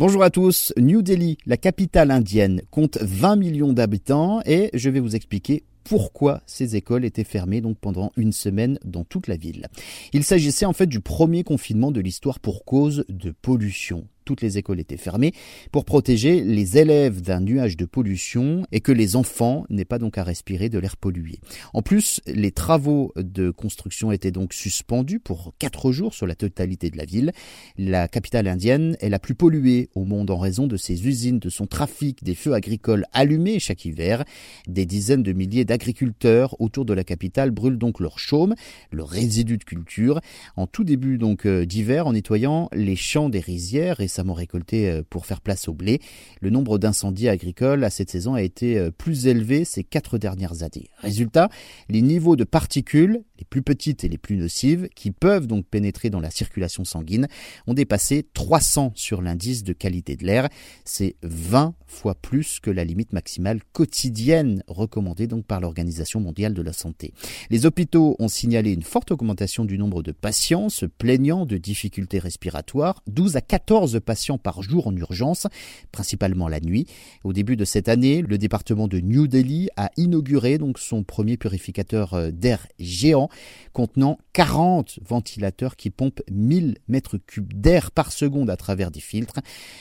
Bonjour à tous. New Delhi, la capitale indienne, compte 20 millions d'habitants et je vais vous expliquer pourquoi ces écoles étaient fermées donc pendant une semaine dans toute la ville. Il s'agissait en fait du premier confinement de l'histoire pour cause de pollution toutes les écoles étaient fermées pour protéger les élèves d'un nuage de pollution et que les enfants n'aient pas donc à respirer de l'air pollué. En plus, les travaux de construction étaient donc suspendus pour quatre jours sur la totalité de la ville. La capitale indienne est la plus polluée au monde en raison de ses usines, de son trafic, des feux agricoles allumés chaque hiver. Des dizaines de milliers d'agriculteurs autour de la capitale brûlent donc leur chaume, le résidu de culture, en tout début donc euh, d'hiver en nettoyant les champs des rizières et récolté euh, pour faire place au blé. Le nombre d'incendies agricoles à cette saison a été euh, plus élevé ces quatre dernières années. Résultat, les niveaux de particules, les plus petites et les plus nocives, qui peuvent donc pénétrer dans la circulation sanguine, ont dépassé 300 sur l'indice de qualité de l'air. C'est 20 fois plus que la limite maximale quotidienne recommandée donc par l'Organisation mondiale de la santé. Les hôpitaux ont signalé une forte augmentation du nombre de patients se plaignant de difficultés respiratoires, 12 à 14 patients par jour en urgence, principalement la nuit. Au début de cette année, le département de New Delhi a inauguré donc son premier purificateur euh, d'air géant contenant 40 ventilateurs qui pompent 1000 mètres cubes d'air par seconde à travers des filtres.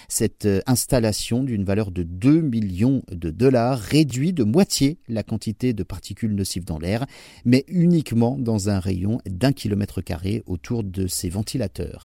Cette euh, installation d'une valeur de 2 millions de dollars réduit de moitié la quantité de particules nocives dans l'air, mais uniquement dans un rayon d'un kilomètre carré autour de ces ventilateurs.